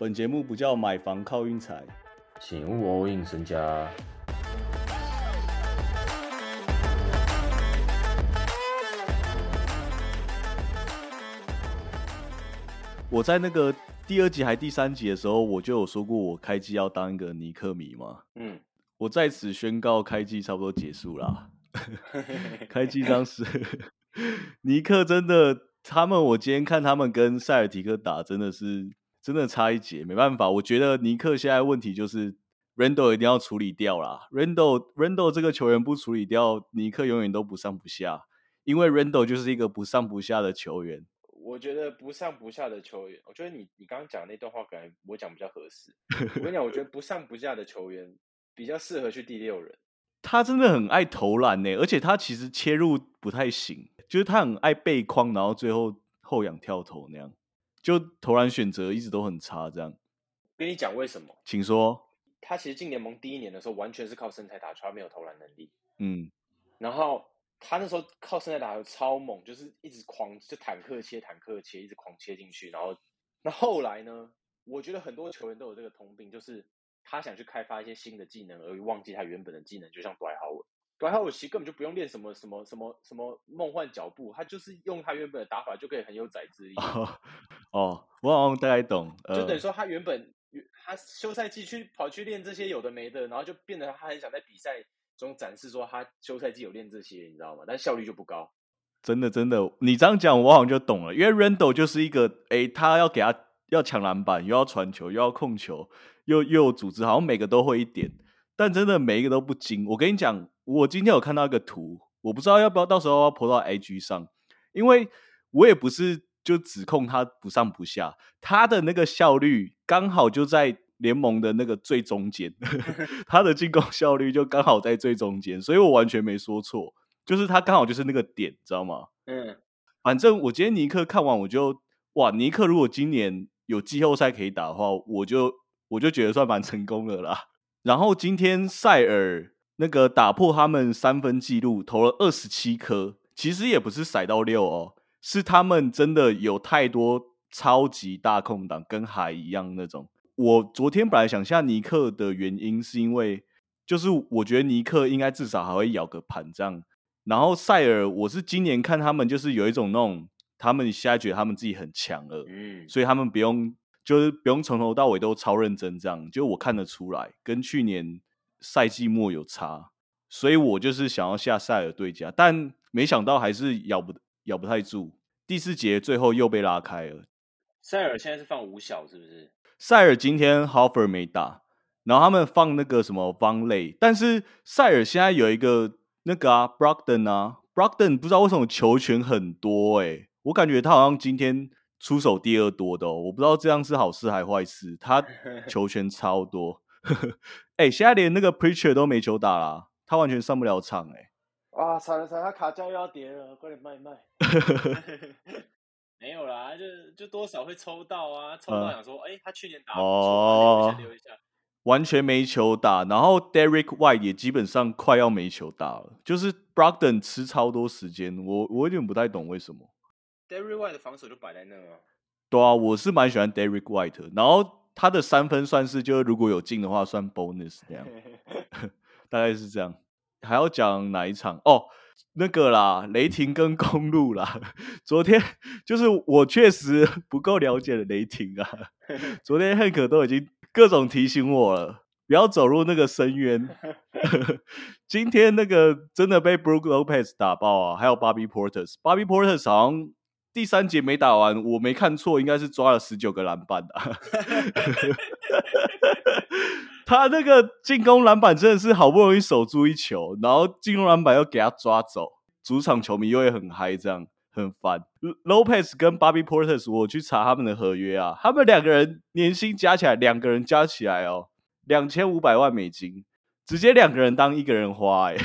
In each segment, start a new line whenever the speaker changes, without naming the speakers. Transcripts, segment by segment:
本节目不叫买房靠运财，
请勿 all in 身家。
我在那个第二集还第三集的时候，我就有说过我开机要当一个尼克迷嘛。
嗯，
我在此宣告开机差不多结束啦。开机当时，尼克真的，他们我今天看他们跟塞尔提克打，真的是真的差一截，没办法。我觉得尼克现在问题就是 Randall 一定要处理掉啦。Randall Randall 这个球员不处理掉，尼克永远都不上不下，因为 Randall 就是一个不上不下的球员。
我觉得不上不下的球员，我觉得你你刚刚讲那段话，可能我讲比较合适。我跟你讲，我觉得不上不下的球员比较适合去第六人。
他真的很爱投篮呢，而且他其实切入不太行，就是他很爱背框，然后最后后仰跳投那样，就投篮选择一直都很差。这样，
跟你讲为什么？
请说。
他其实进联盟第一年的时候，完全是靠身材打球，他没有投篮能力。
嗯，
然后。他那时候靠身材打球超猛，就是一直狂就坦克切坦克切，一直狂切进去。然后那后来呢？我觉得很多球员都有这个通病，就是他想去开发一些新的技能，而忘记他原本的技能。就像 dwight howard，dwight howard 其实根本就不用练什么什么什么什么梦幻脚步，他就是用他原本的打法就可以很有宰制力。
哦，我好像大概懂。
就等于说他原本他休赛季去跑去练这些有的没的，然后就变得他很想在比赛。中展示说他休赛季有练这些，你知道吗？但效率就不高。
真的，真的，你这样讲我好像就懂了。因为 Randall 就是一个，哎，他要给他要抢篮板，又要传球，又要控球，又又有组织，好像每个都会一点。但真的每一个都不精。我跟你讲，我今天有看到一个图，我不知道要不要到时候要泼到 IG 上，因为我也不是就指控他不上不下，他的那个效率刚好就在。联盟的那个最中间，他的进攻效率就刚好在最中间，所以我完全没说错，就是他刚好就是那个点，知道吗？
嗯，
反正我今天尼克看完，我就哇，尼克如果今年有季后赛可以打的话，我就我就觉得算蛮成功的啦。然后今天塞尔那个打破他们三分纪录，投了二十七颗，其实也不是塞到六哦，是他们真的有太多超级大空档，跟海一样那种。我昨天本来想下尼克的原因，是因为就是我觉得尼克应该至少还会咬个盘这样。然后塞尔，我是今年看他们就是有一种那种，他们现在觉得他们自己很强了，嗯，所以他们不用就是不用从头到尾都超认真这样。就我看得出来，跟去年赛季末有差，所以我就是想要下塞尔对家，但没想到还是咬不咬不太住。第四节最后又被拉开了。
塞尔现在是放五小是不是？
塞尔今天 Hoffer 没打，然后他们放那个什么 Van Lay，但是塞尔现在有一个那个啊 Brogdon 啊 Brogdon 不知道为什么球权很多哎，我感觉他好像今天出手第二多的，哦，我不知道这样是好事还是坏事，他球权超多，哎，现在连那个 Preacher 都没球打啦，他完全上不了场哎，
啊惨了惨，他卡价又要跌了，快点卖一卖。没有啦，就就多少会抽到啊，抽到想说，哎，他去年打哦，留一下，
完全没球打，然后 Derek White 也基本上快要没球打了，就是 Brogdon 吃超多时间，我我有点不太懂为什么。
Derek White 的防守就摆在那啊。
对啊，我是蛮喜欢 Derek White，然后他的三分算是就是如果有进的话算 bonus 这样，大概是这样。还要讲哪一场哦？那个啦，雷霆跟公路啦。昨天就是我确实不够了解的雷霆啊。昨天汉克都已经各种提醒我了，不要走入那个深渊。今天那个真的被 Brook Lopez 打爆啊，还有 Bobby Porter。Bobby Porter 好像第三节没打完，我没看错，应该是抓了十九个篮板的。他那个进攻篮板真的是好不容易守住一球，然后进攻篮板又给他抓走，主场球迷又会很嗨，这样很烦。Lopez 跟 Bobby Porter，我去查他们的合约啊，他们两个人年薪加起来，两个人加起来哦，两千五百万美金，直接两个人当一个人花，哎，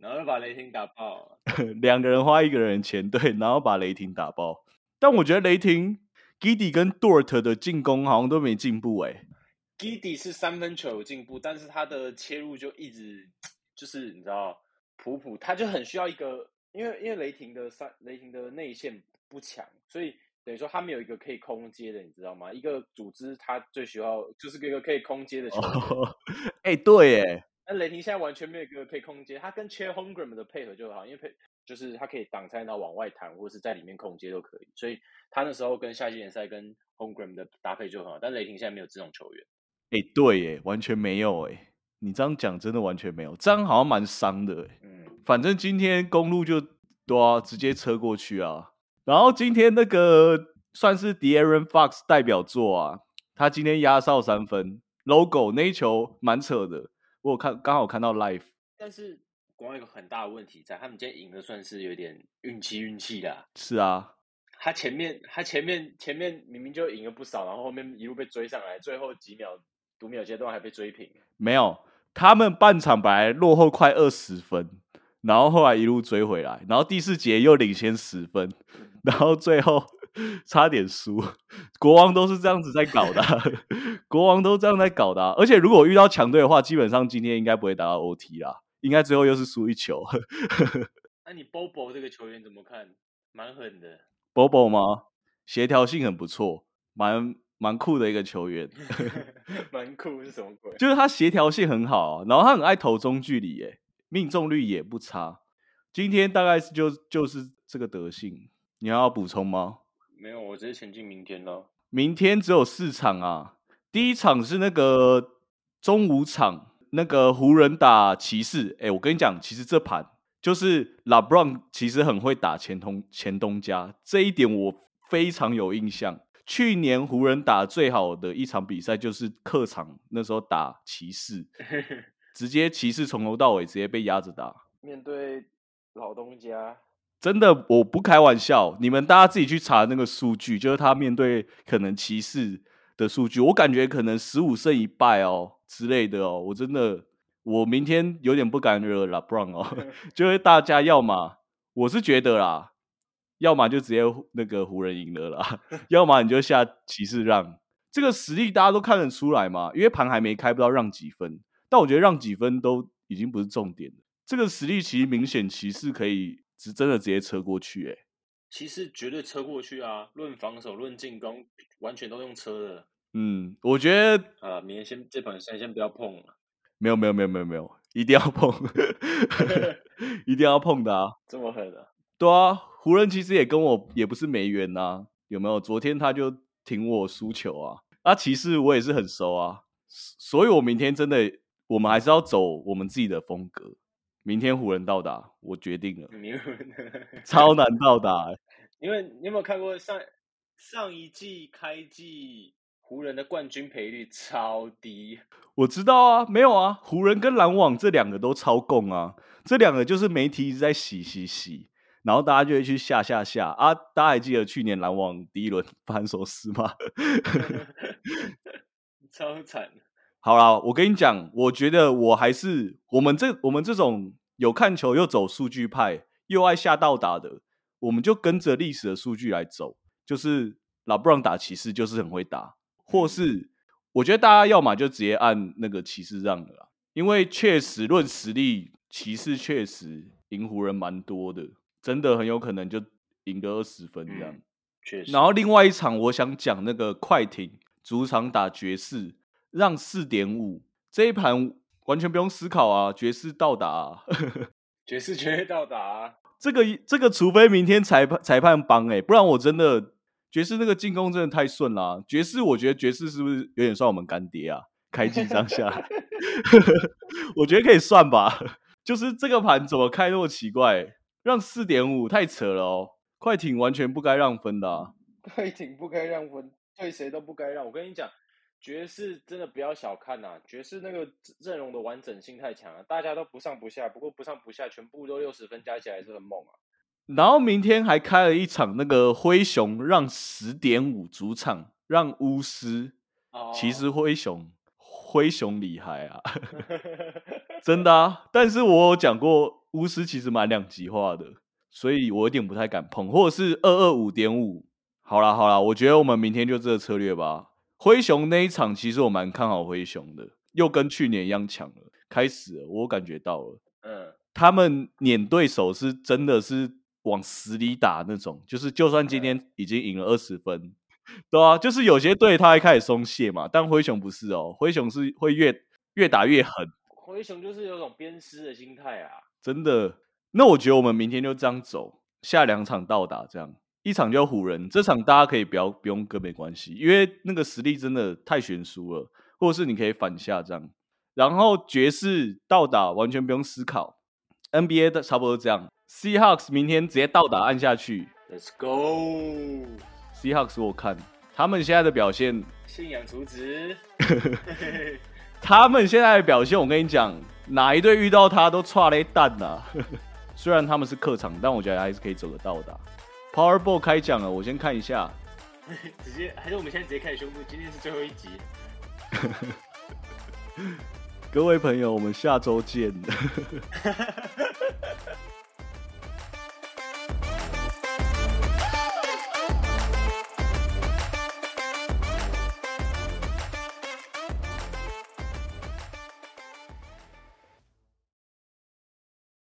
然后把雷霆打爆，
两个人花一个人钱，对，然后把雷霆打爆。但我觉得雷霆 Giddy 跟 Dort 的进攻好像都没进步，哎。
Giddy 是三分球有进步，但是他的切入就一直就是你知道普普，他就很需要一个，因为因为雷霆的三雷霆的内线不强，所以等于说他没有一个可以空接的，你知道吗？一个组织他最需要就是一个可以空接的球员。
哦，哎，对，耶，
那雷霆现在完全没有一个可以空接，他跟 Chair Holmgren 的配合就好，因为配就是他可以挡拆，然后往外弹，或者是在里面空接都可以。所以他那时候跟夏季联赛跟 Holmgren 的搭配就很好。但雷霆现在没有这种球员。
哎，对，耶，完全没有，哎，你这样讲真的完全没有，这样好像蛮伤的，哎。嗯。反正今天公路就对啊，直接车过去啊。然后今天那个算是 De'Aaron Fox 代表作啊，他今天压哨三分，logo 那一球蛮扯的，我有看刚好看到 live。
但是国外有个很大的问题在，他们今天赢的算是有点运气运气的。
是啊，
他前面他前面前面明明就赢了不少，然后后面一路被追上来，最后几秒读秒阶段还被追平。
没有，他们半场本来落后快二十分。然后后来一路追回来，然后第四节又领先十分，然后最后差点输。国王都是这样子在搞的，国王都这样在搞的。而且如果遇到强队的话，基本上今天应该不会打到 OT 啦，应该最后又是输一球。
那你 Bobo 这个球员怎么看？蛮狠的。
Bobo 吗？协调性很不错，蛮蛮酷的一个球员。
蛮酷是什么鬼？
就是他协调性很好，然后他很爱投中距离，耶。命中率也不差，今天大概是就就是这个德性，你要补充吗？
没有，我直接前进明天了。
明天只有四场啊，第一场是那个中午场，那个湖人打骑士。哎，我跟你讲，其实这盘就是拉布朗其实很会打前东前东家，这一点我非常有印象。去年湖人打最好的一场比赛就是客场，那时候打骑士。直接骑士从头到尾直接被压着打，
面对老东家，
真的我不开玩笑，你们大家自己去查那个数据，就是他面对可能骑士的数据，我感觉可能十五胜一败哦之类的哦，我真的我明天有点不敢惹拉布朗哦，就是大家要么我是觉得啦，要么就直接那个湖人赢了啦，要么你就下骑士让，这个实力大家都看得出来嘛，因为盘还没开，不知道让几分。但我觉得让几分都已经不是重点了。这个实力其实明显，骑士可以是真的直接车过去。哎，
其实绝对车过去啊！论防守，论进攻，完全都用车的。
嗯，我觉得
啊，明天先这盘先先不要碰了。
没有没有没有没有没有，一定要碰，一定要碰的啊！
这么狠的？
对啊，湖人其实也跟我也不是没缘呐，有没有？昨天他就挺我输球啊。啊，骑士我也是很熟啊，所以我明天真的。我们还是要走我们自己的风格。明天湖人到达，我决定了，超难到达。
因为你有没有看过上上一季开季湖人的冠军赔率超低？
我知道啊，没有啊，湖人跟篮网这两个都超供啊，这两个就是媒体一直在洗洗洗，然后大家就会去下下下啊。大家还记得去年篮网第一轮反手撕吗？
超惨。
好啦，我跟你讲，我觉得我还是我们这我们这种有看球又走数据派又爱下道打的，我们就跟着历史的数据来走。就是老布朗打骑士就是很会打，或是我觉得大家要么就直接按那个骑士让了，因为确实论实力，骑士确实赢湖人蛮多的，真的很有可能就赢个二十分这样。
确实。
然后另外一场，我想讲那个快艇主场打爵士。让四点五这一盘完全不用思考啊！爵士到达，
爵士绝对到达。
这个这个，除非明天裁判裁判帮哎，不然我真的爵士那个进攻真的太顺了。爵士，我觉得爵士是不是有点算我们干爹啊？开几张下来 我觉得可以算吧。就是这个盘怎么开那么奇怪？让四点五太扯了哦！快艇完全不该让分的，
快艇不该让分，对谁都不该让。我跟你讲。爵士真的不要小看呐，爵士那个阵容的完整性太强了，大家都不上不下，不过不上不下，全部都六十分，加起来是很猛啊。
然后明天还开了一场那个灰熊让十点五主场让巫师，其实灰熊灰熊厉害啊，真的啊。但是我有讲过巫师其实蛮两极化的，所以我有点不太敢碰，或者是二二五点五。好啦好啦，我觉得我们明天就这个策略吧。灰熊那一场，其实我蛮看好灰熊的，又跟去年一样强了。开始了，我感觉到了，嗯，他们碾对手是真的是往死里打那种，就是就算今天已经赢了二十分，对啊，就是有些队他还开始松懈嘛，但灰熊不是哦，灰熊是会越越打越狠，
灰熊就是有种鞭尸的心态啊。
真的。那我觉得我们明天就这样走，下两场到达这样，一场就湖人，这场大家可以不要不用跟没关系，因为那个实力真的太悬殊了，或者是你可以反下这样。然后爵士到达完全不用思考，NBA 的差不多这样。Seahawks 明天直接到达按下去
Let's go。
，Seahawks 我看他们现在的表现，
信仰储值，
他们现在的表现，我跟你讲，哪一队遇到他都差了一蛋呐、虽然他们是客场，但我觉得还是可以走得到的啊。Powerball 开奖了，我先看一下。
直接还是我们现在直接开始宣布，今天是最后一集。
各位朋友，我们下周见。